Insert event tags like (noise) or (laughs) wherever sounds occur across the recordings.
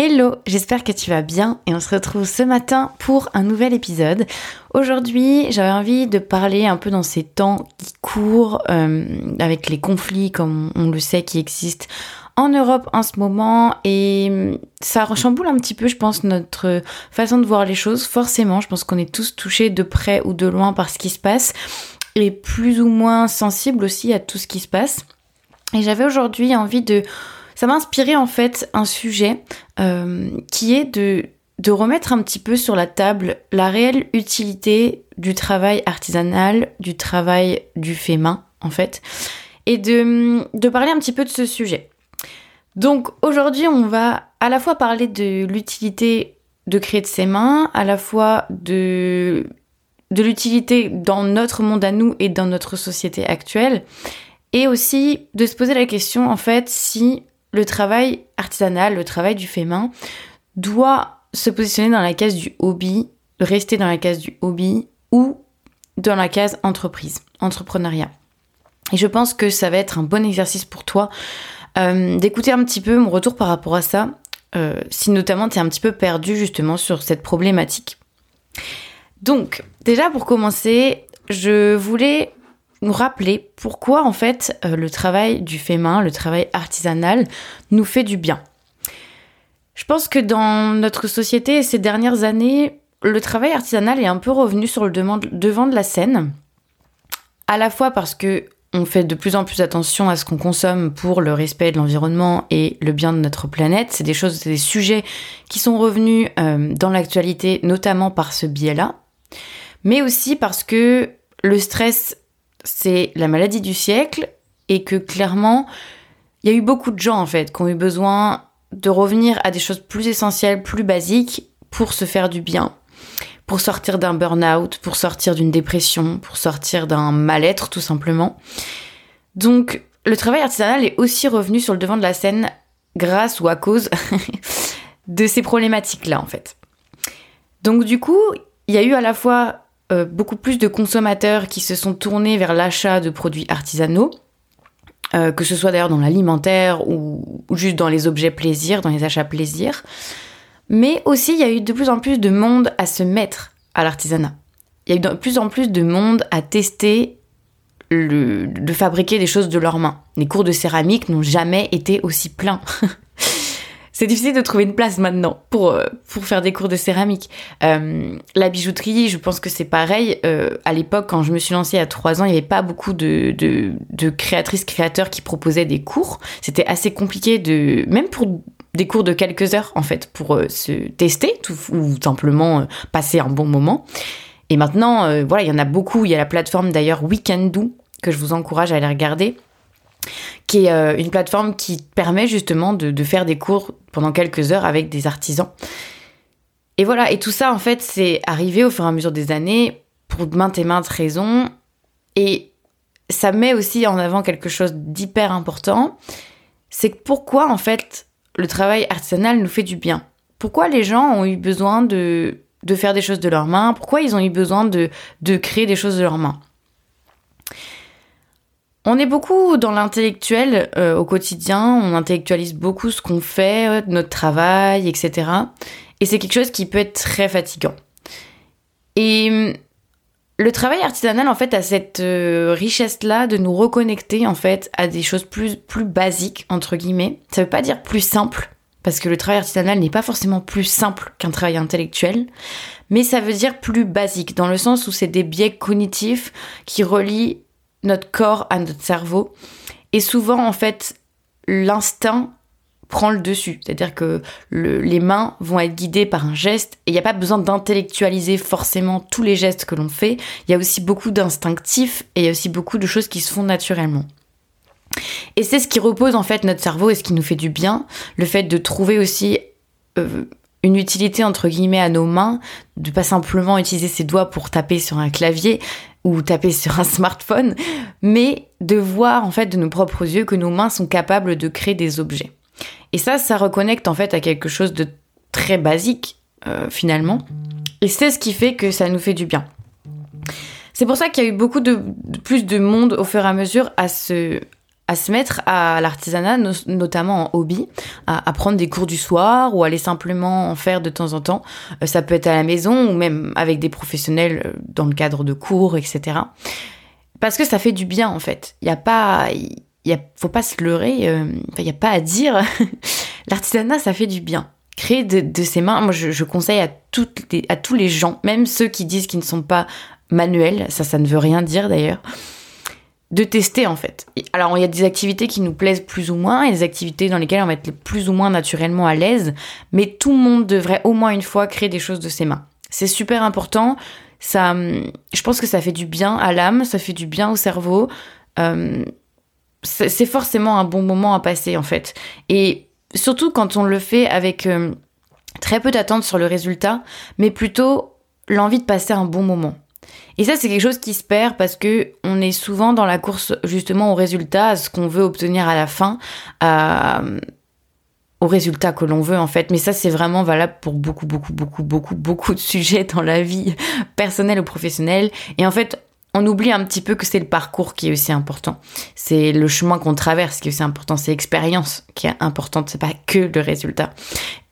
Hello, j'espère que tu vas bien et on se retrouve ce matin pour un nouvel épisode. Aujourd'hui, j'avais envie de parler un peu dans ces temps qui courent euh, avec les conflits comme on le sait qui existent en Europe en ce moment et ça rechamboule un petit peu, je pense, notre façon de voir les choses. Forcément, je pense qu'on est tous touchés de près ou de loin par ce qui se passe et plus ou moins sensibles aussi à tout ce qui se passe. Et j'avais aujourd'hui envie de ça m'a inspiré en fait un sujet euh, qui est de, de remettre un petit peu sur la table la réelle utilité du travail artisanal, du travail du fait main en fait, et de, de parler un petit peu de ce sujet. Donc aujourd'hui on va à la fois parler de l'utilité de créer de ses mains, à la fois de, de l'utilité dans notre monde à nous et dans notre société actuelle, et aussi de se poser la question en fait si le travail artisanal, le travail du fait main, doit se positionner dans la case du hobby, rester dans la case du hobby ou dans la case entreprise, entrepreneuriat. Et je pense que ça va être un bon exercice pour toi euh, d'écouter un petit peu mon retour par rapport à ça, euh, si notamment tu es un petit peu perdu justement sur cette problématique. Donc, déjà pour commencer, je voulais nous rappeler pourquoi en fait euh, le travail du fait main, le travail artisanal nous fait du bien. Je pense que dans notre société ces dernières années, le travail artisanal est un peu revenu sur le devant de la scène, à la fois parce que on fait de plus en plus attention à ce qu'on consomme pour le respect de l'environnement et le bien de notre planète. C'est des choses, c'est des sujets qui sont revenus euh, dans l'actualité, notamment par ce biais-là, mais aussi parce que le stress c'est la maladie du siècle et que clairement, il y a eu beaucoup de gens en fait qui ont eu besoin de revenir à des choses plus essentielles, plus basiques pour se faire du bien, pour sortir d'un burn-out, pour sortir d'une dépression, pour sortir d'un mal-être tout simplement. Donc le travail artisanal est aussi revenu sur le devant de la scène grâce ou à cause (laughs) de ces problématiques-là en fait. Donc du coup, il y a eu à la fois euh, beaucoup plus de consommateurs qui se sont tournés vers l'achat de produits artisanaux, euh, que ce soit d'ailleurs dans l'alimentaire ou, juste dans les objets plaisir, dans les achats plaisir. Mais aussi, il y a eu de plus en plus de monde à se mettre à l'artisanat. Il y a eu de plus en plus de monde à tester de fabriquer des choses de leurs mains. Les cours de céramique n'ont jamais été aussi pleins. (laughs) c'est difficile de trouver une place maintenant pour, euh, pour faire des cours de céramique. Euh, la bijouterie, je pense que c'est pareil. Euh, à l'époque, quand je me suis lancée à 3 ans, il n'y avait pas beaucoup de, de, créatrices, créateurs qui proposaient des cours. C'était assez compliqué de, même pour des cours de quelques heures, en fait, pour se tester ou simplement passer un bon moment. Et maintenant, voilà, il y en a beaucoup. Il y a la plateforme d'ailleurs Weekendoo que je vous encourage à aller regarder qui est euh, une plateforme qui permet justement de, faire des cours pendant quelques heures avec des artisans. Et voilà, et tout ça en fait c'est arrivé au fur et à mesure des années pour maintes et maintes raisons. Et ça met aussi en avant quelque chose d'hyper important, c'est pourquoi en fait le travail artisanal nous fait du bien? Pourquoi les gens ont eu besoin de, de faire des choses de leurs mains? Pourquoi ils ont eu besoin de, de créer des choses de leurs mains? On est beaucoup dans l'intellectuel euh, au quotidien, on intellectualise beaucoup ce qu'on fait, notre travail, etc. Et c'est quelque chose qui peut être très fatigant. Et hum, le travail artisanal, en fait, a cette euh, richesse-là de nous reconnecter, en fait, à des choses plus, plus basiques, entre guillemets. Ça veut pas dire plus simple, parce que le travail artisanal n'est pas forcément plus simple qu'un travail intellectuel, mais ça veut dire plus basique, dans le sens où c'est des biais cognitifs qui relient notre corps à notre cerveau. Et souvent, en fait, l'instinct prend le dessus. C'est-à-dire que les mains vont être guidées par un geste et il n'y a pas besoin d'intellectualiser forcément tous les gestes que l'on fait. Il y a aussi beaucoup d'instinctifs et il y a aussi beaucoup de choses qui se font naturellement. Et c'est ce qui repose en fait notre cerveau et ce qui nous fait du bien, le fait de trouver aussi euh, une utilité entre guillemets à nos mains, de pas simplement utiliser ses doigts pour taper sur un clavier, ou taper sur un (laughs) smartphone, mais de voir en fait de nos propres yeux que nos mains sont capables de créer des objets. Et ça, ça reconnecte en fait à quelque chose de très basique euh, finalement. Et c'est ce qui fait que ça nous fait du bien. C'est pour ça qu'il y a eu beaucoup de, plus de monde au fur et à mesure à se à se mettre à l'artisanat, notamment en hobby, à, prendre des cours du soir ou aller simplement en faire de temps en temps. Euh, ça peut être à la maison ou même avec des professionnels euh, dans le cadre de cours, etc. Parce que ça fait du bien en fait. Il y a pas, il faut pas se leurrer. Euh, il n'y a pas à dire. (laughs) L'artisanat, ça fait du bien. Créer de, ses mains, moi je, conseille à, toutes à tous les gens, même ceux qui disent qu'ils ne sont pas manuels, ça, ça ne veut rien dire d'ailleurs de tester en fait. Alors il y a des activités qui nous plaisent plus ou moins et des activités dans lesquelles on va être plus ou moins naturellement à l'aise, mais tout le monde devrait au moins une fois créer des choses de ses mains. C'est super important. Ça, je pense que ça fait du bien à l'âme, ça fait du bien au cerveau. Euh, c'est forcément un bon moment à passer en fait. Et surtout quand on le fait avec euh, très peu d'attente sur le résultat, mais plutôt l'envie de passer un bon moment. Et ça, c'est quelque chose qui se perd parce que on est souvent dans la course justement au résultat, à ce qu'on veut obtenir à la fin, au résultat que l'on veut en fait. Mais ça, c'est vraiment valable pour beaucoup, beaucoup, beaucoup, beaucoup, beaucoup de sujets dans la vie (laughs) personnelle ou professionnelle. Et en fait, on oublie un petit peu que c'est le parcours qui est aussi important. C'est le chemin qu'on traverse qui est aussi important. C'est l'expérience qui est importante. C'est pas que le résultat.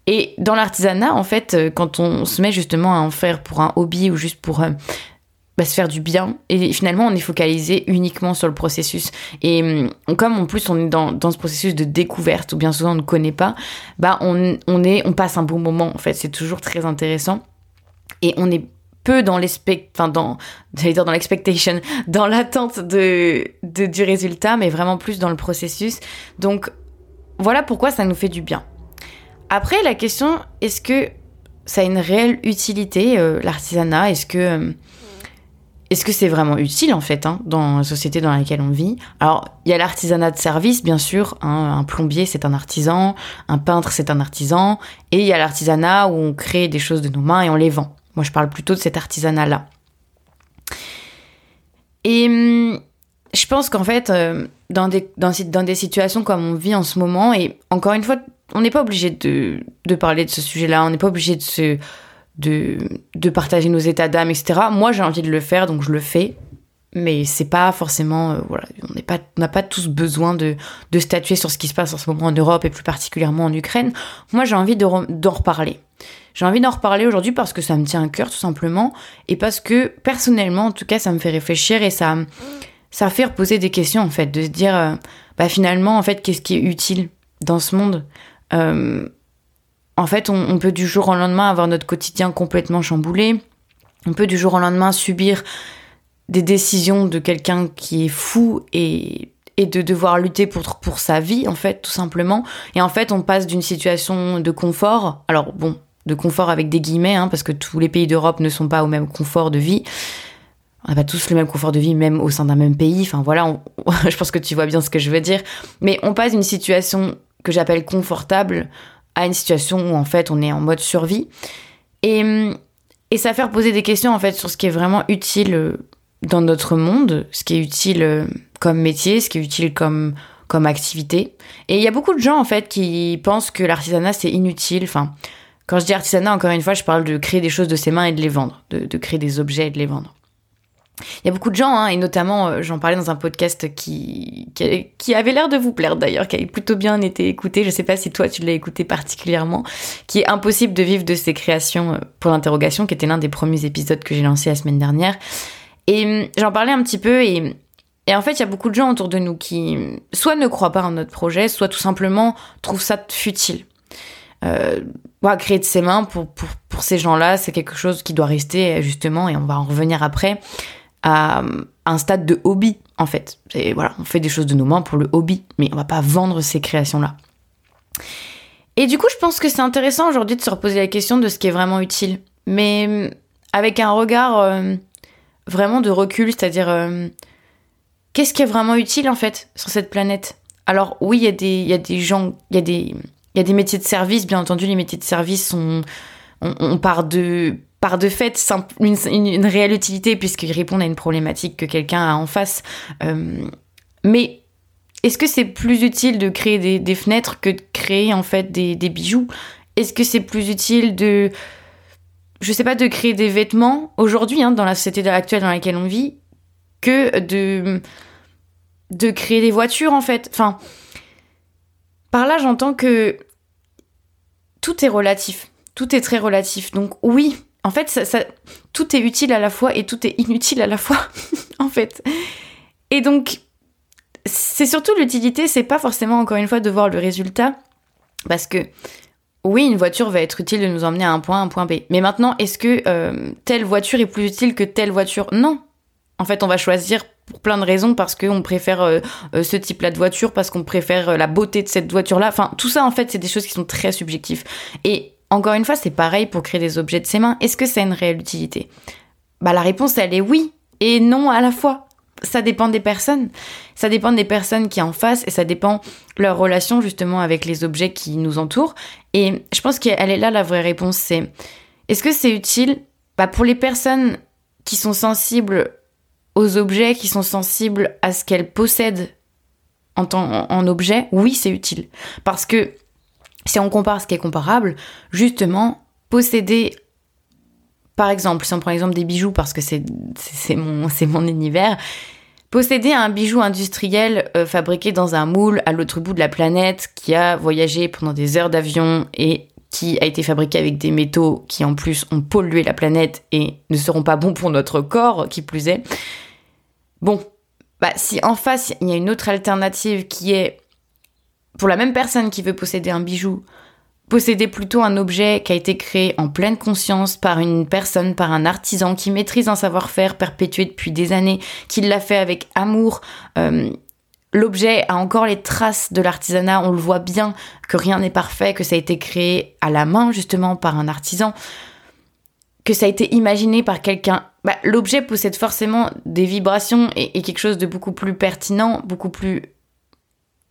Et dans l'artisanat, en fait, quand on se met justement à en faire pour un hobby ou juste pour euh, bah, se faire du bien. Et finalement, on est focalisé uniquement sur le processus. Et hum, comme en plus on est dans, dans ce processus de découverte, ou bien souvent on ne connaît pas, bah on, on, est, on passe un bon moment. En fait, c'est toujours très intéressant. Et on est peu dans dans, (laughs) dans l'expectation, (laughs) dans l'attente de, de, du résultat, mais vraiment plus dans le processus. Donc voilà pourquoi ça nous fait du bien. Après, la question, est-ce que ça a une réelle utilité, euh, l'artisanat? Est-ce que hum, est-ce que c'est vraiment utile en fait hein, dans la société dans laquelle on vit? Alors il y a l'artisanat de service bien sûr, hein, un plombier c'est un artisan, un peintre c'est un artisan, et il y a l'artisanat où on crée des choses de nos mains et on les vend. Moi je parle plutôt de cet artisanat là. Et hum, je pense qu'en fait euh, dans, des, situations comme on vit en ce moment, et encore une fois on n'est pas obligé de, de parler de ce sujet là, on n'est pas obligé de se de, de partager nos états d'âme, etc. Moi, j'ai envie de le faire, donc je le fais. Mais c'est pas forcément. Euh, voilà, on n'a pas, pas tous besoin de, de statuer sur ce qui se passe en ce moment en Europe et plus particulièrement en Ukraine. Moi, j'ai envie d'en reparler. J'ai envie d'en reparler aujourd'hui parce que ça me tient à cœur, tout simplement. Et parce que, personnellement, en tout cas, ça me fait réfléchir et ça, ça fait reposer des questions, en fait. De se dire, euh, bah, finalement, en fait, qu'est-ce qui est utile dans ce monde? Euh, en fait, on, peut du jour au lendemain avoir notre quotidien complètement chamboulé. On peut du jour au lendemain subir des décisions de quelqu'un qui est fou et, de devoir lutter pour, pour sa vie, en fait, tout simplement. Et en fait, on passe d'une situation de confort, alors bon, de confort avec des guillemets, hein, parce que tous les pays d'Europe ne sont pas au même confort de vie. On n'a pas tous le même confort de vie, même au sein d'un même pays. Enfin voilà, (laughs) je pense que tu vois bien ce que je veux dire. Mais on passe d'une situation que j'appelle confortable à une situation où en fait on est en mode survie. Et, et ça fait reposer des questions en fait sur ce qui est vraiment utile euh, dans notre monde, ce qui est utile euh, comme métier, ce qui est utile comme, comme activité. Et il y a beaucoup de gens en fait qui pensent que l'artisanat c'est inutile. Enfin, quand je dis artisanat, encore une fois, je parle de créer des choses de ses mains et de les vendre, de créer des objets et de les vendre. Il y a beaucoup de gens, hein, et notamment, euh, j'en parlais dans un podcast qui, qui, avait l'air de vous plaire d'ailleurs, qui a plutôt bien été écouté. Je sais pas si toi tu l'as écouté particulièrement, qui est impossible de vivre de ses créations euh, pour l'interrogation, qui était l'un des premiers épisodes que j'ai lancé la semaine dernière. Et hum, j'en parlais un petit peu, et, et en fait, il y a beaucoup de gens autour de nous qui soit ne croient pas en notre projet, soit tout simplement trouvent ça futile. Euh, créer de ses mains pour, pour, pour ces gens-là, c'est quelque chose qui doit rester justement, et on va en revenir après, à un stade de hobby en fait. Voilà, on fait des choses de nos mains pour le hobby, mais on va pas vendre ces créations-là. Et du coup, je pense que c'est intéressant aujourd'hui de se reposer la question de ce qui est vraiment utile, mais avec un regard euh, vraiment de recul, c'est-à-dire euh, qu'est-ce qui est vraiment utile en fait sur cette planète? Alors oui, il y, a des, y a des gens, il y, a des, y a des métiers de service, bien entendu, les métiers de service sont... on part de par de fait une, réelle utilité puisqu'ils répondent à une problématique que quelqu'un a en face. Euh, mais est-ce que c'est plus utile de créer des, fenêtres que de créer en fait des, bijoux? Est-ce que c'est plus utile de, je sais pas, de créer des vêtements aujourd'hui hein, dans la société actuelle dans laquelle on vit que de de créer des voitures en fait? Enfin, par là j'entends que tout est relatif, tout est très relatif. Donc oui, en fait, tout est utile à la fois et tout est inutile à la fois, (laughs) en fait. Et donc, c'est surtout l'utilité, c'est pas forcément encore une fois de voir le résultat, parce que oui, une voiture va être utile de nous emmener à un point un point B. Mais maintenant, est-ce que euh, telle voiture est plus utile que telle voiture? Non. En fait, on va choisir pour plein de raisons parce qu'on préfère euh, euh, ce type-là de voiture, parce qu'on préfère la beauté de cette voiture-là. Enfin, tout ça, en fait, c'est des choses qui sont très subjectives. Et encore une fois, c'est pareil pour créer des objets de ses mains. Est-ce que c'est une réelle utilité? Bah, la réponse, elle est oui et non à la fois ça dépend des personnes. Ça dépend des personnes qui en face et ça dépend leur relation justement avec les objets qui nous entourent. Et je pense qu'elle est là la vraie réponse, c'est est-ce que c'est utile? Bah, Pour les personnes qui sont sensibles aux objets, qui sont sensibles à ce qu'elles possèdent en, tant, en objet, oui, c'est utile. Parce que si on compare ce qui est comparable, justement, posséder par exemple, si on prend l'exemple des bijoux, parce que c'est mon, (laughs) mon univers, posséder un bijou industriel euh, fabriqué dans un moule à l'autre bout de la planète, qui a voyagé pendant des heures d'avion et qui a été fabriqué avec des métaux qui en plus ont pollué la planète et ne seront pas bons pour notre corps, qui plus est. Bon, bah si en face il y a une autre alternative qui est pour la même personne qui veut posséder un bijou, posséder plutôt un objet qui a été créé en pleine conscience par une personne, par un artisan qui maîtrise un savoir-faire perpétué depuis des années, qui l'a fait avec amour. Euh, l'objet a encore les traces de l'artisanat, on le voit bien que rien n'est parfait, que ça a été créé à la main justement par un artisan, que ça a été imaginé par quelqu'un. Bah, l'objet possède forcément des vibrations et quelque chose de beaucoup plus pertinent, beaucoup plus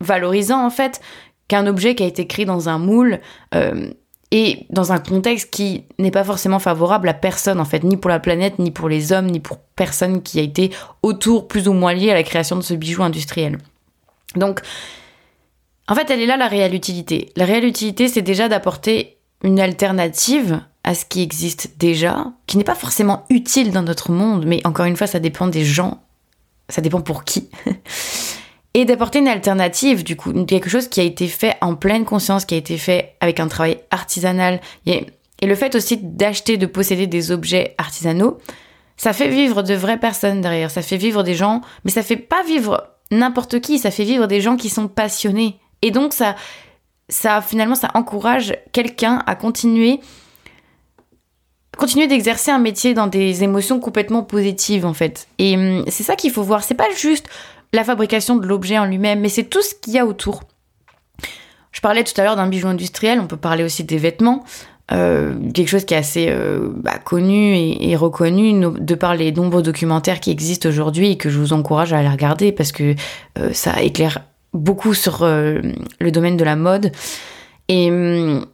valorisant en fait qu'un objet qui a été créé dans un moule euh, et dans un contexte qui n'est pas forcément favorable à personne en fait, ni pour la planète, ni pour les hommes, ni pour personne qui a été autour plus ou moins lié à la création de ce bijou industriel. Donc, en fait, elle est là la réelle utilité. La réelle utilité, c'est déjà d'apporter une alternative à ce qui existe déjà, qui n'est pas forcément utile dans notre monde, mais encore une fois, ça dépend des gens, ça dépend pour qui. (laughs) et d'apporter une alternative, du coup, quelque chose qui a été fait en pleine conscience, qui a été fait avec un travail artisanal. Et, le fait aussi d'acheter, de posséder des objets artisanaux, ça fait vivre de vraies personnes derrière, ça fait vivre des gens, mais ça fait pas vivre n'importe qui, ça fait vivre des gens qui sont passionnés. Et donc ça, ça finalement, ça encourage quelqu'un à continuer continuer d'exercer un métier dans des émotions complètement positives en fait. Et hum, c'est ça qu'il faut voir, c'est pas juste la fabrication de l'objet en lui-même, mais c'est tout ce qu'il y a autour. Je parlais tout à l'heure d'un bijou industriel, on peut parler aussi des vêtements. Euh, quelque chose qui est assez euh, bah, connu et, reconnu de par les nombreux documentaires qui existent aujourd'hui et que je vous encourage à aller regarder parce que euh, ça éclaire beaucoup sur le domaine de la mode. Et hum,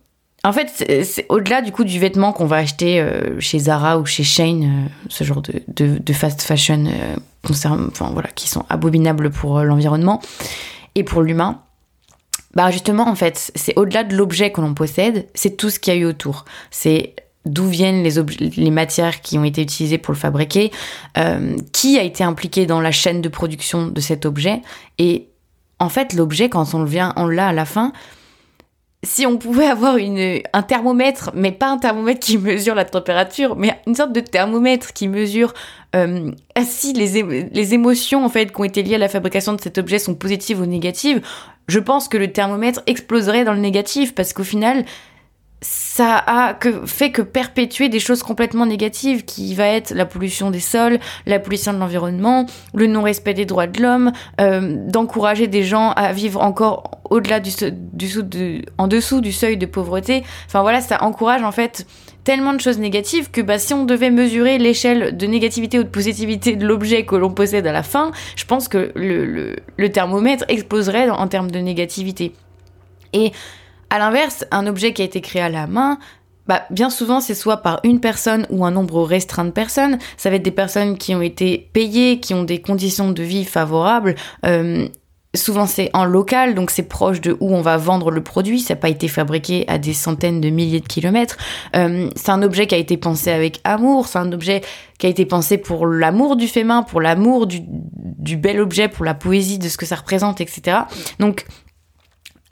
en fait, c'est au-delà du coup du vêtement qu'on va acheter euh, chez Zara ou chez Shane, euh, ce genre de, fast fashion euh, enfin, voilà, qui sont abominables pour l'environnement et pour l'humain. Bah justement, en fait, c'est au-delà de l'objet que l'on possède, c'est tout ce qu'il y a eu autour. C'est d'où viennent les, les matières qui ont été utilisées pour le fabriquer, qui a été impliqué dans la chaîne de production de cet objet. Et en fait, l'objet, quand on le vient, on l'a à la fin, si on pouvait avoir une, un thermomètre, mais pas un thermomètre qui mesure la température, mais une sorte de thermomètre qui mesure euh, si les, les émotions en fait qui ont été liées à la fabrication de cet objet sont positives ou négatives, je pense que le thermomètre exploserait dans le négatif parce qu'au final, ça a que, fait que perpétuer des choses complètement négatives qui va être la pollution des sols, la pollution de l'environnement, le non-respect des droits de l'homme, euh, d'encourager des gens à vivre encore au-delà du, en dessous du seuil de pauvreté. Enfin voilà, ça encourage en fait tellement de choses négatives que bah, si on devait mesurer l'échelle de négativité ou de positivité de l'objet que l'on possède à la fin, je pense que le, le, thermomètre exploserait en termes de négativité. Et à l'inverse, un objet qui a été créé à la main, bah, bien souvent, c'est soit par une personne ou un nombre restreint de personnes. Ça va être des personnes qui ont été payées, qui ont des conditions de vie favorables. Euh, souvent c'est en local, donc c'est proche de où on va vendre le produit. Ça n'a pas été fabriqué à des centaines de milliers de kilomètres. Euh, c'est un objet qui a été pensé avec amour. C'est un objet qui a été pensé pour l'amour du fait main, pour l'amour du, du bel objet, pour la poésie de ce que ça représente, etc. Donc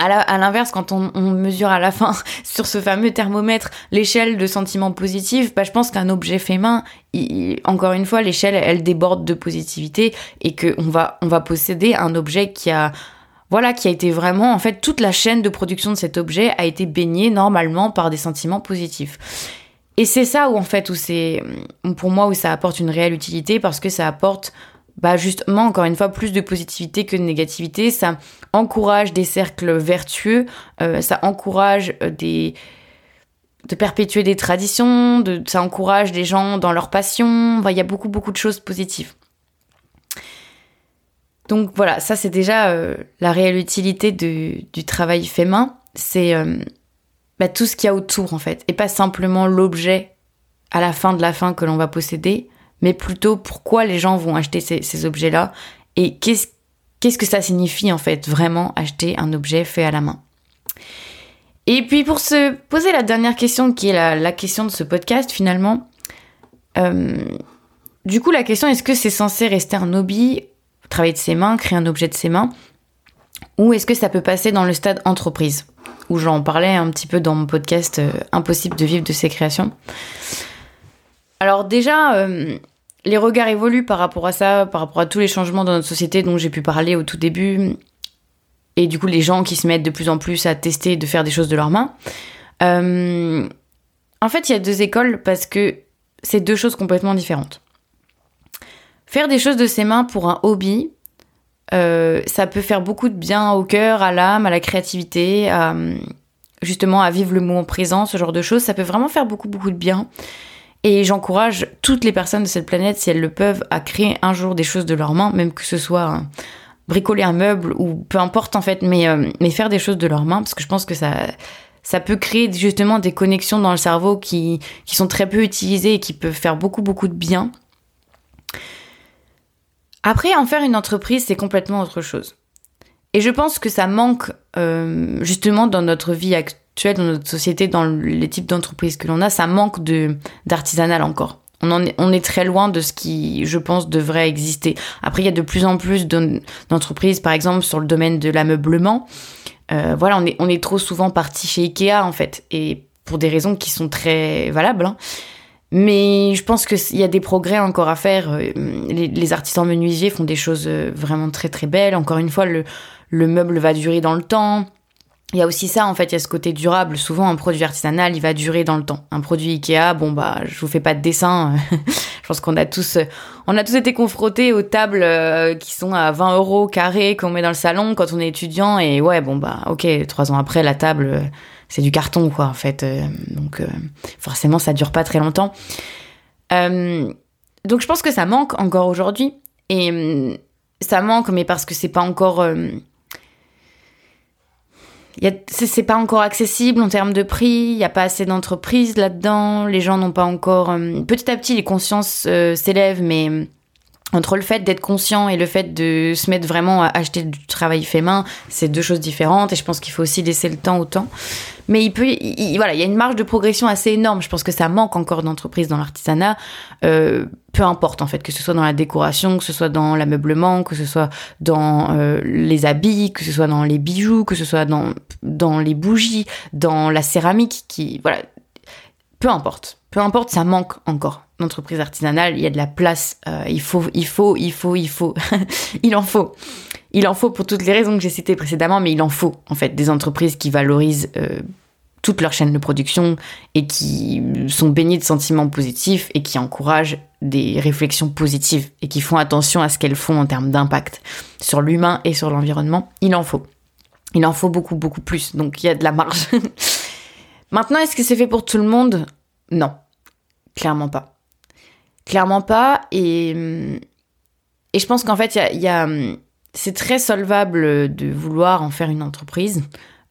à l'inverse, quand on, mesure à la fin (laughs) sur ce fameux thermomètre l'échelle de sentiments positifs, bah, je pense qu'un objet fait main, encore une fois, l'échelle, elle déborde de positivité et qu'on va, on va posséder un objet qui a, voilà, qui a été vraiment, en fait, toute la chaîne de production de cet objet a été baignée normalement par des sentiments positifs. Et c'est ça où, en fait, où c'est, pour moi, où ça apporte une réelle utilité parce que ça apporte bah justement, encore une fois, plus de positivité que de négativité. Ça encourage des cercles vertueux, euh, ça encourage euh, des de perpétuer des traditions, de, ça encourage les gens dans leur passion. Il y a beaucoup, beaucoup de choses positives. Donc voilà, ça c'est déjà euh, la réelle utilité du travail fait main. C'est bah, tout ce qu'il y a autour en fait, et pas simplement l'objet à la fin de la fin que l'on va posséder, mais plutôt pourquoi les gens vont acheter ces, objets-là et qu'est-ce que ça signifie en fait vraiment acheter un objet fait à la main. Et puis pour se poser la dernière question qui est la, question de ce podcast finalement, euh, du coup la question est-ce que c'est censé rester un hobby, travailler de ses mains, créer un objet de ses mains, ou est-ce que ça peut passer dans le stade entreprise, où j'en parlais un petit peu dans mon podcast euh, Impossible de vivre de ses créations. Alors déjà, euh, les regards évoluent par rapport à ça, par rapport à tous les changements dans notre société dont j'ai pu parler au tout début. Et du coup, les gens qui se mettent de plus en plus à tester de faire des choses de leurs mains. Euh, en fait, il y a deux écoles parce que c'est deux choses complètement différentes. Faire des choses de ses mains pour un hobby, euh, ça peut faire beaucoup de bien au cœur, à l'âme, à la créativité, justement à vivre le moment présent, ce genre de choses. Ça peut vraiment faire beaucoup, beaucoup de bien. Et j'encourage toutes les personnes de cette planète, si elles le peuvent, à créer un jour des choses de leurs mains, même que ce soit bricoler un meuble ou peu importe en fait, mais, euh, mais faire des choses de leurs mains, parce que je pense que ça, ça peut créer justement des connexions dans le cerveau qui, qui sont très peu utilisées et qui peuvent faire beaucoup beaucoup de bien. Après, en faire une entreprise, c'est complètement autre chose. Et je pense que ça manque euh, justement dans notre vie actuelle dans notre société, dans les types d'entreprises que l'on a, ça manque de d'artisanal encore. On, en est, on est très loin de ce qui, je pense, devrait exister. Après, il y a de plus en plus d'entreprises, par exemple, sur le domaine de l'ameublement. Euh, voilà, on est, on est trop souvent parti chez Ikea, en fait, et pour des raisons qui sont très valables. Hein. Mais je pense qu'il y a des progrès encore à faire. Euh, les, les, artisans menuisiers font des choses euh, vraiment très très belles. Encore une fois, le, le meuble va durer dans le temps. Il y a aussi ça, en fait, il y a ce côté durable. Souvent, un produit artisanal, il va durer dans le temps. Un produit Ikea, bon, bah, je vous fais pas de dessin. (laughs) je pense qu'on a tous, on a tous été confrontés aux tables euh, qui sont à 20 euros carré qu'on met dans le salon quand on est étudiant. Et ouais, bon, bah, ok, trois ans après, la table, euh, c'est du carton, quoi, en fait. Euh, donc, forcément, ça dure pas très longtemps. donc, je pense que ça manque encore aujourd'hui. Et ça manque, mais parce que c'est pas encore c'est pas encore accessible en termes de prix, il n'y a pas assez d'entreprises là-dedans, les gens n'ont pas encore... Euh, petit à petit, les consciences euh, s'élèvent, mais entre le fait d'être conscient et le fait de se mettre vraiment à acheter du travail fait main, c'est deux choses différentes, et je pense qu'il faut aussi laisser le temps au temps. Mais il peut, voilà, il y a une marge de progression assez énorme. Je pense que ça manque encore d'entreprises dans l'artisanat. Euh, peu importe en fait, que ce soit dans la décoration, que ce soit dans l'ameublement, que ce soit dans euh, les habits, que ce soit dans les bijoux, que ce soit dans dans les bougies, dans la céramique, qui voilà, peu importe, peu importe, ça manque encore d'entreprises artisanales. Il y a de la place. Euh, il faut, il faut, il faut, il faut, (laughs) il en faut. Il en faut pour toutes les raisons que j'ai citées précédemment, mais il en faut en fait des entreprises qui valorisent euh, toute leur chaîne de production et qui sont baignées de sentiments positifs et qui encouragent des réflexions positives et qui font attention à ce qu'elles font en termes d'impact sur l'humain et sur l'environnement. Il en faut. Il en faut beaucoup, beaucoup plus. Donc il y a de la marge. (laughs) Maintenant, est-ce que c'est fait pour tout le monde? Non. Clairement pas. Clairement pas. Et, et je pense qu'en fait, il y a c'est très solvable de vouloir en faire une entreprise.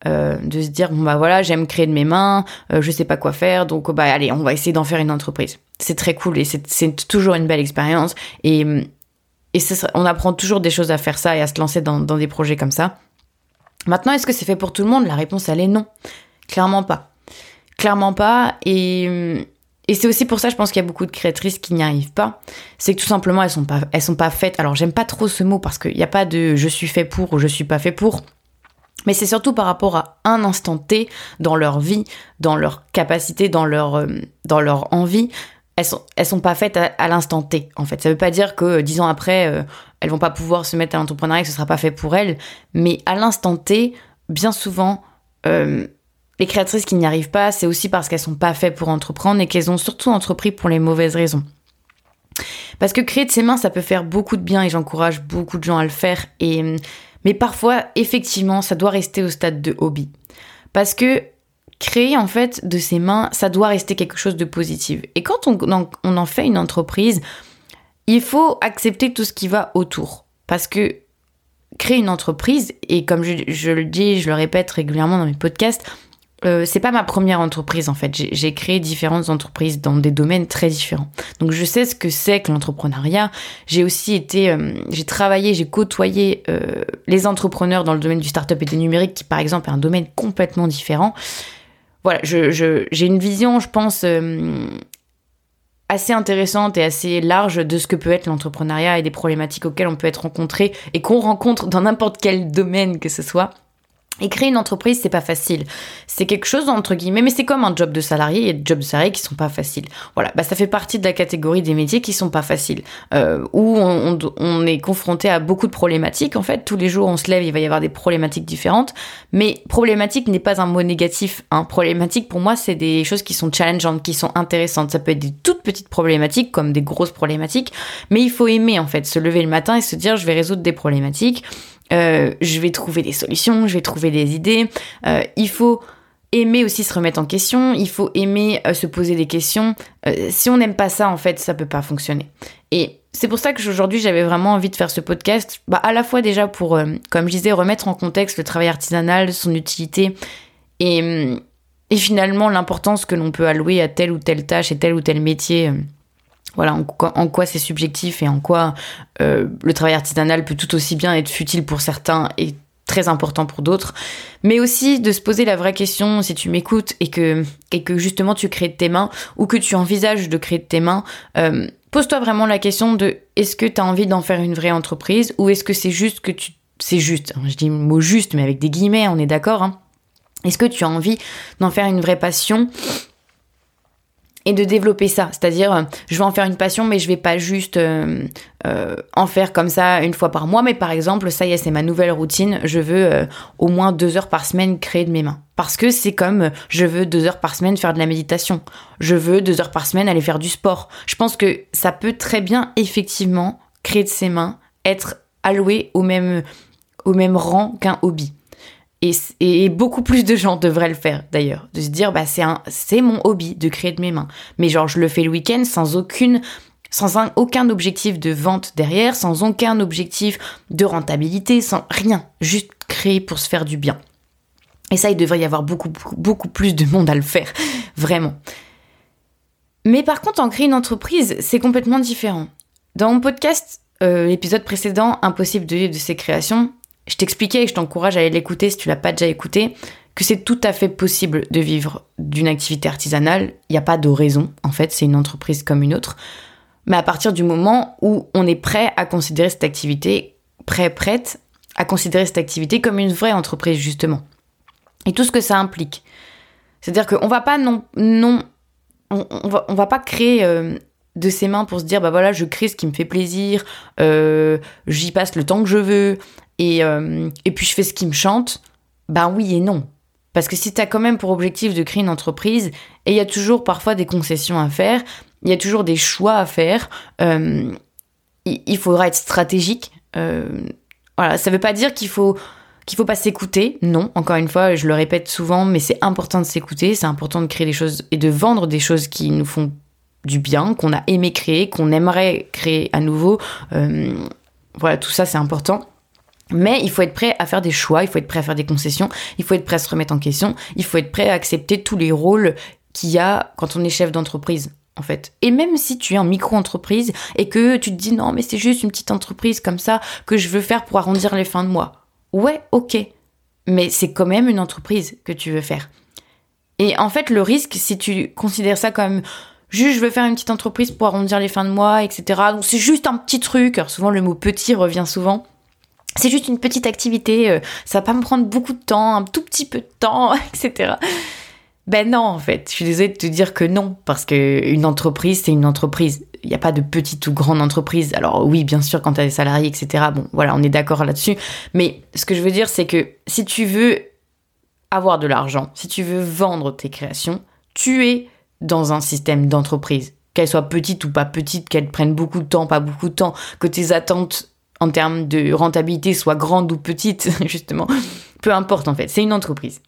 Euh, de se dire bon bah voilà j'aime créer de mes mains euh, je sais pas quoi faire donc bah allez on va essayer d'en faire une entreprise c'est très cool et c'est toujours une belle expérience et et on apprend toujours des choses à faire ça et à se lancer dans, dans des projets comme ça. Maintenant, est-ce que c'est fait pour tout le monde? La réponse, elle est non. Clairement pas. Clairement pas. Et, et c'est aussi pour ça, je pense qu'il y a beaucoup de créatrices qui n'y arrivent pas. C'est que tout simplement, elles sont pas, elles sont pas faites. Alors, j'aime pas trop ce mot parce qu'il n'y a pas de je suis fait pour ou je suis pas fait pour. Mais c'est surtout par rapport à un instant T dans leur vie, dans leur capacité, dans leur, euh, dans leur envie. Elles sont, elles sont pas faites à, l'instant T, en fait. Ça veut pas dire que euh, dix ans après, euh, elles vont pas pouvoir se mettre à l'entrepreneuriat, que ce sera pas fait pour elles. Mais à l'instant T, bien souvent, les créatrices qui n'y arrivent pas, c'est aussi parce qu'elles sont pas faites pour entreprendre et qu'elles ont surtout entrepris pour les mauvaises raisons. Parce que créer de ses mains, ça peut faire beaucoup de bien et j'encourage beaucoup de gens à le faire. Et, mais parfois, effectivement, ça doit rester au stade de hobby. Parce que créer, en fait, de ses mains, ça doit rester quelque chose de positif. Et quand on on en fait une entreprise, il faut accepter tout ce qui va autour. Parce que créer une entreprise, et comme je, le dis, je le répète régulièrement dans mes podcasts, euh, c'est pas ma première entreprise en fait. J'ai créé différentes entreprises dans des domaines très différents. Donc je sais ce que c'est que l'entrepreneuriat. J'ai aussi été, euh, j'ai travaillé, j'ai côtoyé euh, les entrepreneurs dans le domaine du startup et des numériques, qui par exemple est un domaine complètement différent. Voilà, j'ai je, une vision, je pense, assez intéressante et assez large de ce que peut être l'entrepreneuriat et des problématiques auxquelles on peut être rencontré et qu'on rencontre dans n'importe quel domaine que ce soit. Et créer une entreprise, c'est pas facile. C'est quelque chose entre guillemets, mais c'est comme un job de salarié. Il y a des jobs de salarié qui sont pas faciles. Voilà, bah ça fait partie de la catégorie des métiers qui sont pas faciles, euh, où on, on, est confronté à beaucoup de problématiques. En fait, tous les jours on se lève, il va y avoir des problématiques différentes. Mais problématique n'est pas un mot négatif. Hein. Problématique pour moi, c'est des choses qui sont challengeantes, qui sont intéressantes. Ça peut être des toutes petites problématiques comme des grosses problématiques, mais il faut aimer en fait, se lever le matin et se dire je vais résoudre des problématiques. Euh, je vais trouver des solutions, je vais trouver des idées. Euh, il faut aimer aussi se remettre en question, il faut aimer euh, se poser des questions. si on n'aime pas ça, en fait, ça peut pas fonctionner. Et c'est pour ça que aujourd'hui j'avais vraiment envie de faire ce podcast, bah, à la fois déjà pour, comme je disais, remettre en contexte le travail artisanal, son utilité et, et finalement l'importance que l'on peut allouer à telle ou telle tâche et tel ou tel métier voilà, en quoi, c'est subjectif et en quoi euh, le travail artisanal peut tout aussi bien être futile pour certains et très important pour d'autres, mais aussi de se poser la vraie question si tu m'écoutes et que, et que justement tu crées de tes mains ou que tu envisages de créer de tes mains, euh, pose-toi vraiment la question de est-ce que tu as envie d'en faire une vraie entreprise ou est-ce que c'est juste que tu... C'est juste, hein, je dis le mot juste mais avec des guillemets, on est d'accord. Hein. Est-ce que tu as envie d'en faire une vraie passion et de développer ça. C'est-à-dire, euh, je vais en faire une passion, mais je vais pas juste euh, euh, en faire comme ça une fois par mois. Mais par exemple, ça y est, c'est ma nouvelle routine. Je veux au moins deux heures par semaine créer de mes mains. Parce que c'est comme je veux deux heures par semaine faire de la méditation. Je veux deux heures par semaine aller faire du sport. Je pense que ça peut très bien, effectivement, créer de ses mains, être alloué au même, au même rang qu'un hobby. Et, beaucoup plus de gens devraient le faire d'ailleurs, de se dire bah c'est un c'est mon hobby de créer de mes mains. Mais genre je le fais le week-end sans aucune sans aucun objectif de vente derrière, sans aucun objectif de rentabilité, sans rien, juste créer pour se faire du bien. Et ça, il devrait y avoir beaucoup, beaucoup, plus de monde à le faire, (laughs) vraiment. Mais par contre, en créer une entreprise, c'est complètement différent. Dans mon podcast, euh, l'épisode précédent, Impossible de vivre de ses créations, je t'expliquais et je t'encourage à aller l'écouter si tu l'as pas déjà écouté, que c'est tout à fait possible de vivre d'une activité artisanale. Il n'y a pas de raison, en fait, c'est une entreprise comme une autre. Mais à partir du moment où on est prêt à considérer cette activité, prêt, prête à considérer cette activité comme une vraie entreprise, justement. Et tout ce que ça implique. C'est-à-dire qu'on va pas non, non on, va, on va pas créer euh, de ses mains pour se dire bah voilà je crée ce qui me fait plaisir, euh, j'y passe le temps que je veux, euh, et, puis je fais ce qui me chante, ben oui et non. Parce que si tu as quand même pour objectif de créer une entreprise, et il y a toujours parfois des concessions à faire, il y a toujours des choix à faire, euh, il, faudra être stratégique. Euh, voilà, ça veut pas dire qu'il faut qu'il faut pas s'écouter. Non, encore une fois, je le répète souvent, mais c'est important de s'écouter, c'est important de créer des choses et de vendre des choses qui nous font du bien, qu'on a aimé créer, qu'on aimerait créer à nouveau. voilà, tout ça c'est important. Mais il faut être prêt à faire des choix, il faut être prêt à faire des concessions, il faut être prêt à se remettre en question, il faut être prêt à accepter tous les rôles qu'il y a quand on est chef d'entreprise. en fait. Et même si tu es en micro-entreprise et que tu te dis non, mais c'est juste une petite entreprise comme ça que je veux faire pour arrondir les fins de mois. Ouais, ok. Mais c'est quand même une entreprise que tu veux faire. Et en fait, le risque, si tu considères ça comme juste je veux faire une petite entreprise pour arrondir les fins de mois, etc. Donc c'est juste un petit truc. Alors souvent le mot petit revient souvent. C'est juste une petite activité, euh, ça va pas me prendre beaucoup de temps, un tout petit peu de temps, (laughs) etc. Ben non, en fait, je suis désolée de te dire que non, parce que une entreprise, c'est une entreprise. Il n'y a pas de petite ou grande entreprise. Alors oui, bien sûr, quand tu as des salariés, etc. Bon, voilà, on est d'accord là-dessus. Mais ce que je veux dire, c'est que si tu veux avoir de l'argent, si tu veux vendre tes créations, tu es dans un système d'entreprise. Qu'elle soit petite ou pas petite, qu'elle prenne beaucoup de temps, pas beaucoup de temps, que tes attentes en termes de rentabilité soient grandes ou petites, (laughs) justement. Peu importe en fait, c'est une entreprise.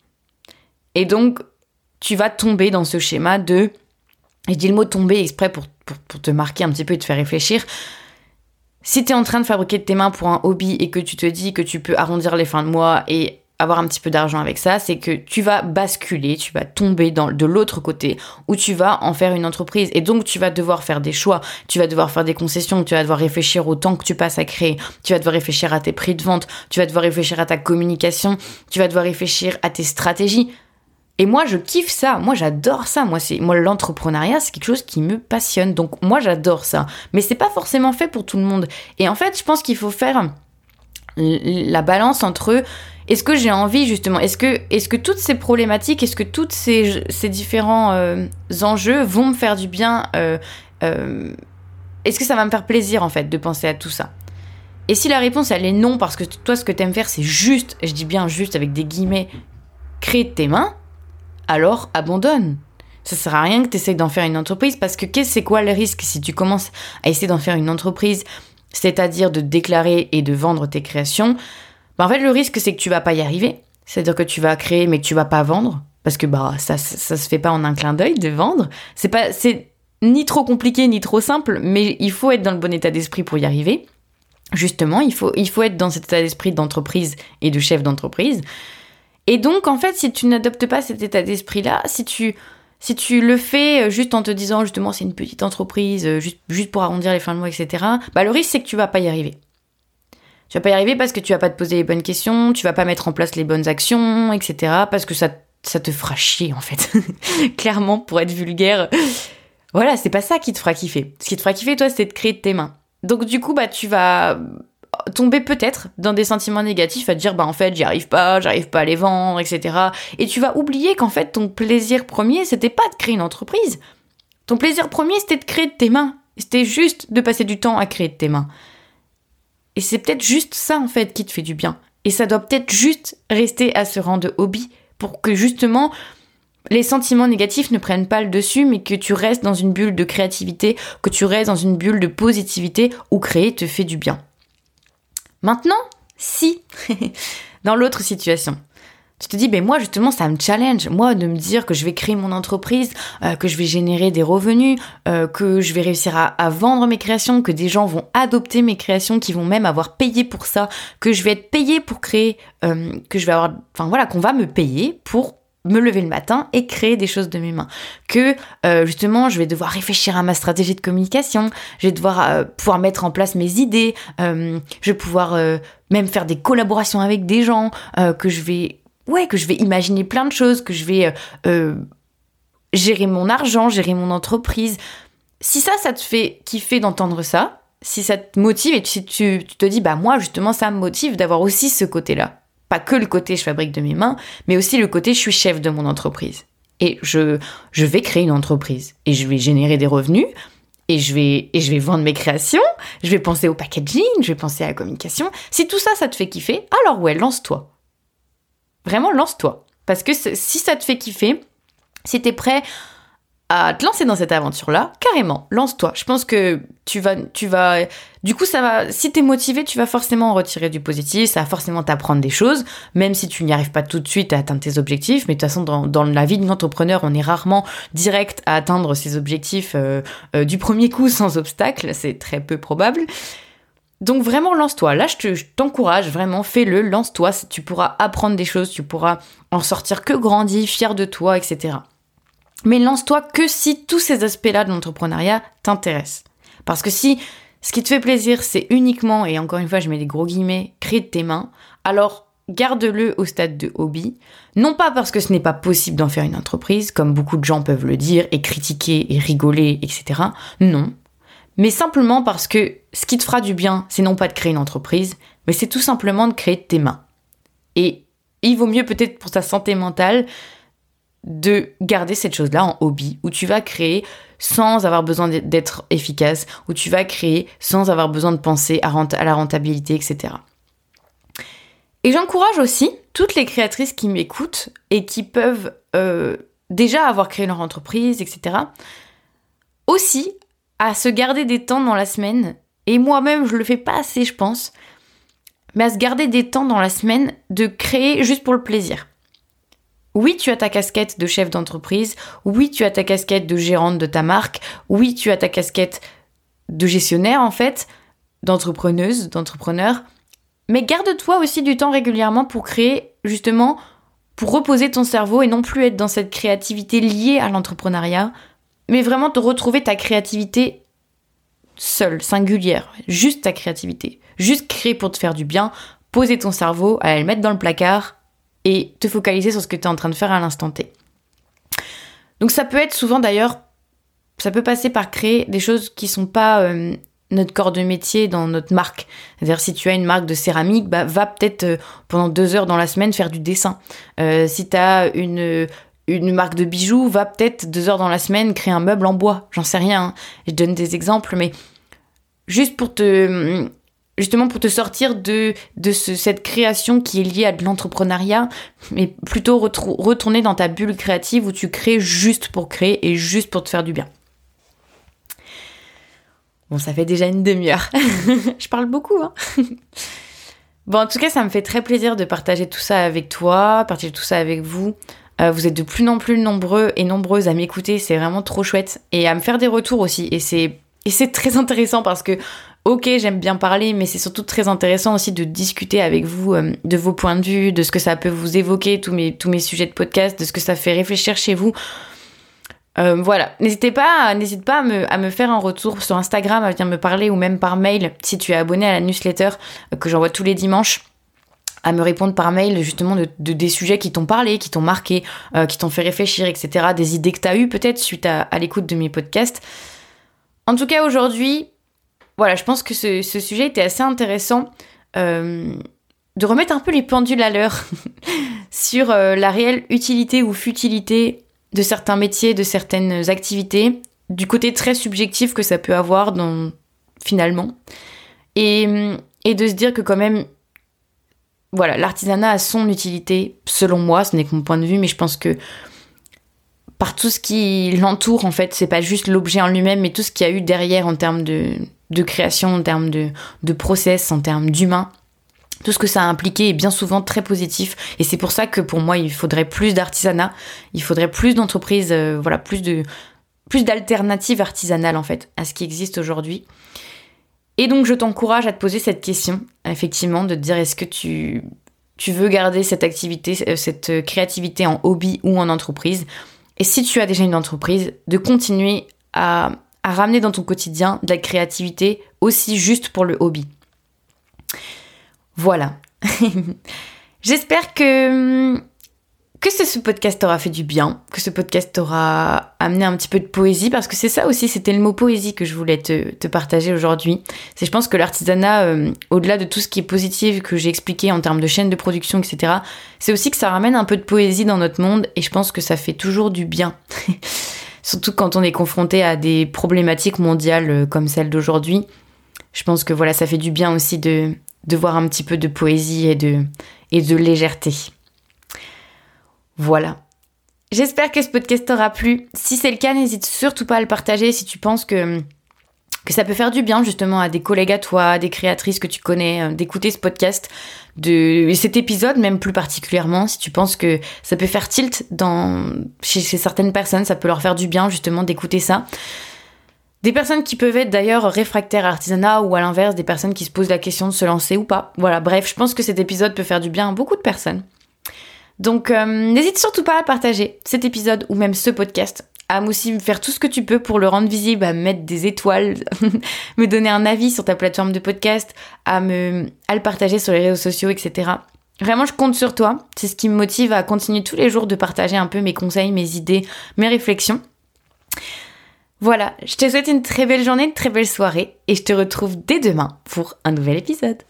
Et donc, tu vas tomber dans ce schéma de... Je dis le mot tomber exprès pour, pour, te marquer un petit peu et te faire réfléchir. Si tu es en train de fabriquer de tes mains pour un hobby et que tu te dis que tu peux arrondir les fins de mois et avoir un petit peu d'argent avec ça, c'est que tu vas basculer, tu vas tomber dans, de l'autre côté où tu vas en faire une entreprise. Et donc, tu vas devoir faire des choix, tu vas devoir faire des concessions, tu vas devoir réfléchir au temps que tu passes à créer, tu vas devoir réfléchir à tes prix de vente, tu vas devoir réfléchir à ta communication, tu vas devoir réfléchir à tes stratégies. Et moi, je kiffe ça. Moi, j'adore ça. Moi, c'est moi l'entrepreneuriat, c'est quelque chose qui me passionne. Donc, moi, j'adore ça. Mais c'est pas forcément fait pour tout le monde. Et en fait, je pense qu'il faut faire la balance entre est-ce que j'ai envie justement Est-ce que, est que toutes ces problématiques, est-ce que tous ces, ces, différents euh, enjeux vont me faire du bien euh, euh, Est-ce que ça va me faire plaisir en fait de penser à tout ça? Et si la réponse elle est non parce que toi ce que tu aimes faire c'est juste, je dis bien juste avec des guillemets, créer tes mains, alors abandonne. Ça sert à rien que tu d'en faire une entreprise parce que qu'est-ce c'est quoi le risque si tu commences à essayer d'en faire une entreprise, c'est-à-dire de déclarer et de vendre tes créations bah, en fait, le risque, c'est que tu vas pas y arriver. C'est-à-dire que tu vas créer, mais que tu vas pas vendre. Parce que bah, ça, ça, se fait pas en un clin d'œil de vendre. C'est pas, c'est ni trop compliqué, ni trop simple, mais il faut être dans le bon état d'esprit pour y arriver. Justement, il faut, il faut être dans cet état d'esprit d'entreprise et de chef d'entreprise. Et donc, en fait, si tu n'adoptes pas cet état d'esprit-là, si tu, si tu le fais euh, juste en te disant justement c'est une petite entreprise, euh, juste, juste pour arrondir les fins de mois, etc., bah, le risque c'est que tu vas pas y arriver. Tu vas pas y arriver parce que tu vas pas te poser les bonnes questions, tu vas pas mettre en place les bonnes actions, etc. Parce que ça, ça te fera chier en fait. (laughs) Clairement, pour être vulgaire. Voilà, c'est pas ça qui te fera kiffer. Ce qui te fera kiffer, toi, c'est de créer de tes mains. Donc du coup, bah tu vas tomber peut-être dans des sentiments négatifs à te dire bah en fait j'y arrive pas, j'arrive pas à les vendre, etc. Et tu vas oublier qu'en fait ton plaisir premier c'était pas de créer une entreprise. Ton plaisir premier c'était de créer de tes mains. C'était juste de passer du temps à créer de tes mains. Et c'est peut-être juste ça en fait qui te fait du bien. Et ça doit peut-être juste rester à ce rang de hobby pour que justement les sentiments négatifs ne prennent pas le dessus, mais que tu restes dans une bulle de créativité, que tu restes dans une bulle de positivité où créer te fait du bien. Maintenant, si, (laughs) dans l'autre situation, tu te dis, ben moi justement, ça me challenge, moi, de me dire que je vais créer mon entreprise, euh, que je vais générer des revenus, euh, que je vais réussir à, vendre mes créations, que des gens vont adopter mes créations, qui vont même avoir payé pour ça, que je vais être payé pour créer, euh, que je vais avoir, enfin voilà, qu'on va me payer pour me lever le matin et créer des choses de mes mains. Que justement, je vais devoir réfléchir à ma stratégie de communication, je vais devoir pouvoir mettre en place mes idées, je vais pouvoir même faire des collaborations avec des gens, que je vais ouais, que je vais imaginer plein de choses, que je vais euh, euh, gérer mon argent, gérer mon entreprise. Si ça, ça te fait kiffer d'entendre ça, si ça te motive et si tu, te dis, bah moi justement, ça me motive d'avoir aussi ce côté-là. Pas que le côté je fabrique de mes mains, mais aussi le côté je suis chef de mon entreprise. Et je, je vais créer une entreprise et je vais générer des revenus et je vais et je vais vendre mes créations, je vais penser au packaging, je vais penser à la communication. Si tout ça ça te fait kiffer, alors ouais, lance-toi. Vraiment, lance-toi. Parce que si ça te fait kiffer, si t'es prêt à te lancer dans cette aventure-là, carrément, lance-toi. Je pense que tu vas, tu vas, du coup, ça va, si t'es motivé, tu vas forcément en retirer du positif, ça va forcément t'apprendre des choses, même si tu n'y arrives pas tout de suite à atteindre tes objectifs, mais de toute façon, dans, la vie d'un entrepreneur, on est rarement direct à atteindre ses objectifs euh, euh, du premier coup sans obstacle, c'est très peu probable. Donc vraiment lance-toi. Là, je t'encourage, vraiment, fais-le, lance-toi. Tu pourras apprendre des choses, tu pourras en sortir que grandi, fier de toi, etc. Mais lance-toi que si tous ces aspects-là de l'entrepreneuriat t'intéressent. Parce que si ce qui te fait plaisir, c'est uniquement, et encore une fois, je mets des gros guillemets, créer de tes mains, alors garde-le au stade de hobby. Non pas parce que ce n'est pas possible d'en faire une entreprise, comme beaucoup de gens peuvent le dire, et critiquer, et rigoler, etc. Non. Mais simplement parce que ce qui te fera du bien, c'est non pas de créer une entreprise, mais c'est tout simplement de créer de tes mains. Et il vaut mieux peut-être pour ta santé mentale de garder cette chose-là en hobby, où tu vas créer sans avoir besoin d'être efficace, où tu vas créer sans avoir besoin de penser à, la rentabilité, etc. Et j'encourage aussi toutes les créatrices qui m'écoutent et qui peuvent euh, déjà avoir créé leur entreprise, etc., aussi à se garder des temps dans la semaine, et moi-même je le fais pas assez, je pense, mais à se garder des temps dans la semaine de créer juste pour le plaisir. Oui, tu as ta casquette de chef d'entreprise, oui, tu as ta casquette de gérante de ta marque, oui, tu as ta casquette de gestionnaire en fait, d'entrepreneuse, d'entrepreneur, mais garde-toi aussi du temps régulièrement pour créer justement, pour reposer ton cerveau et non plus être dans cette créativité liée à l'entrepreneuriat, mais vraiment te retrouver ta créativité seule, singulière, juste ta créativité, juste créer pour te faire du bien, poser ton cerveau, aller le mettre dans le placard et te focaliser sur ce que tu es en train de faire à l'instant T. Donc ça peut être souvent d'ailleurs, ça peut passer par créer des choses qui sont pas euh, notre corps de métier dans notre marque. C'est-à-dire si tu as une marque de céramique, bah, va peut-être euh, pendant deux heures dans la semaine faire du dessin. Euh, si tu as une, une marque de bijoux, va peut-être deux heures dans la semaine créer un meuble en bois. J'en sais rien. Hein. Je donne des exemples, mais juste pour te justement pour te sortir de, de cette création qui est liée à de l'entrepreneuriat, mais plutôt retourner dans ta bulle créative où tu crées juste pour créer et juste pour te faire du bien. Bon, ça fait déjà une demi-heure. (laughs) Je parle beaucoup, hein. Bon, en tout cas, ça me fait très plaisir de partager tout ça avec toi, partager tout ça avec vous. Euh, vous êtes de plus en plus nombreux et nombreuses à m'écouter, c'est vraiment trop chouette. Et à me faire des retours aussi. Et c'est, très intéressant parce que ok, j'aime bien parler, mais c'est surtout très intéressant aussi de discuter avec vous euh, de vos points de vue, de ce que ça peut vous évoquer, tous mes, sujets de podcast, de ce que ça fait réfléchir chez vous. Euh, voilà, n'hésitez pas, n'hésite pas à me, à me, faire un retour sur Instagram, à venir me parler ou même par mail si tu es abonné à la newsletter que j'envoie tous les dimanches à me répondre par mail justement de, des sujets qui t'ont parlé, qui t'ont marqué, qui t'ont fait réfléchir, etc. Des idées que tu as eues peut-être suite à, l'écoute de mes podcasts. En tout cas, aujourd'hui, voilà, je pense que ce, sujet était assez intéressant euh, de remettre un peu les pendules à l'heure (laughs) sur euh, la réelle utilité ou futilité de certains métiers, de certaines activités, du côté très subjectif que ça peut avoir finalement, et de se dire que quand même, voilà, l'artisanat a son utilité, selon moi, ce n'est que mon point de vue, mais je pense que par tout ce qui l'entoure, en fait, c'est pas juste l'objet en lui-même, mais tout ce qu'il y a eu derrière en termes de, de création, en termes de, de process, en termes d'humain. Tout ce que ça a impliqué est bien souvent très positif. Et c'est pour ça que pour moi, il faudrait plus d'artisanat, il faudrait plus d'entreprises, euh, voilà, plus de plus d'alternatives artisanales en fait à ce qui existe aujourd'hui. Et donc je t'encourage à te poser cette question, effectivement, de te dire est-ce que tu, veux garder cette activité, euh, cette créativité en hobby ou en entreprise? Et si tu as déjà une entreprise, de continuer à à ramener dans ton quotidien de la créativité aussi juste pour le hobby. Voilà. (laughs) J'espère que, que ce, podcast t'aura fait du bien, que ce podcast t'aura amené un petit peu de poésie, parce que c'est ça aussi, c'était le mot poésie que je voulais te, partager aujourd'hui. C'est je pense que l'artisanat, euh, au-delà de tout ce qui est positif que j'ai expliqué en termes de chaîne de production, etc., c'est aussi que ça ramène un peu de poésie dans notre monde, et je pense que ça fait toujours du bien. (laughs) surtout quand on est confronté à des problématiques mondiales euh, comme celle d'aujourd'hui. Je pense que voilà, ça fait du bien aussi de, de voir un petit peu de poésie et de, et de légèreté. Voilà. J'espère que ce podcast t'aura plu. Si c'est le cas, n'hésite surtout pas à le partager si tu penses que ça peut faire du bien justement à des collègues à toi, des créatrices que tu connais, euh, d'écouter ce podcast, de cet épisode même plus particulièrement, si tu penses que ça peut faire tilt dans chez, certaines personnes, ça peut leur faire du bien justement d'écouter ça. Des personnes qui peuvent être d'ailleurs réfractaires à artisanat ou à l'inverse, des personnes qui se posent la question de se lancer ou pas. Voilà, bref, je pense que cet épisode peut faire du bien à beaucoup de personnes. Donc euh, n'hésite surtout pas à partager cet épisode ou même ce podcast à aussi faire tout ce que tu peux pour le rendre visible, à mettre des étoiles, (laughs) me donner un avis sur ta plateforme de podcast, à me, à le partager sur les réseaux sociaux, etc. Vraiment, je compte sur toi. C'est ce qui me motive à continuer tous les jours de partager un peu mes conseils, mes idées, mes réflexions. Voilà, je te souhaite une très belle journée, une très belle soirée et je te retrouve dès demain pour un nouvel épisode.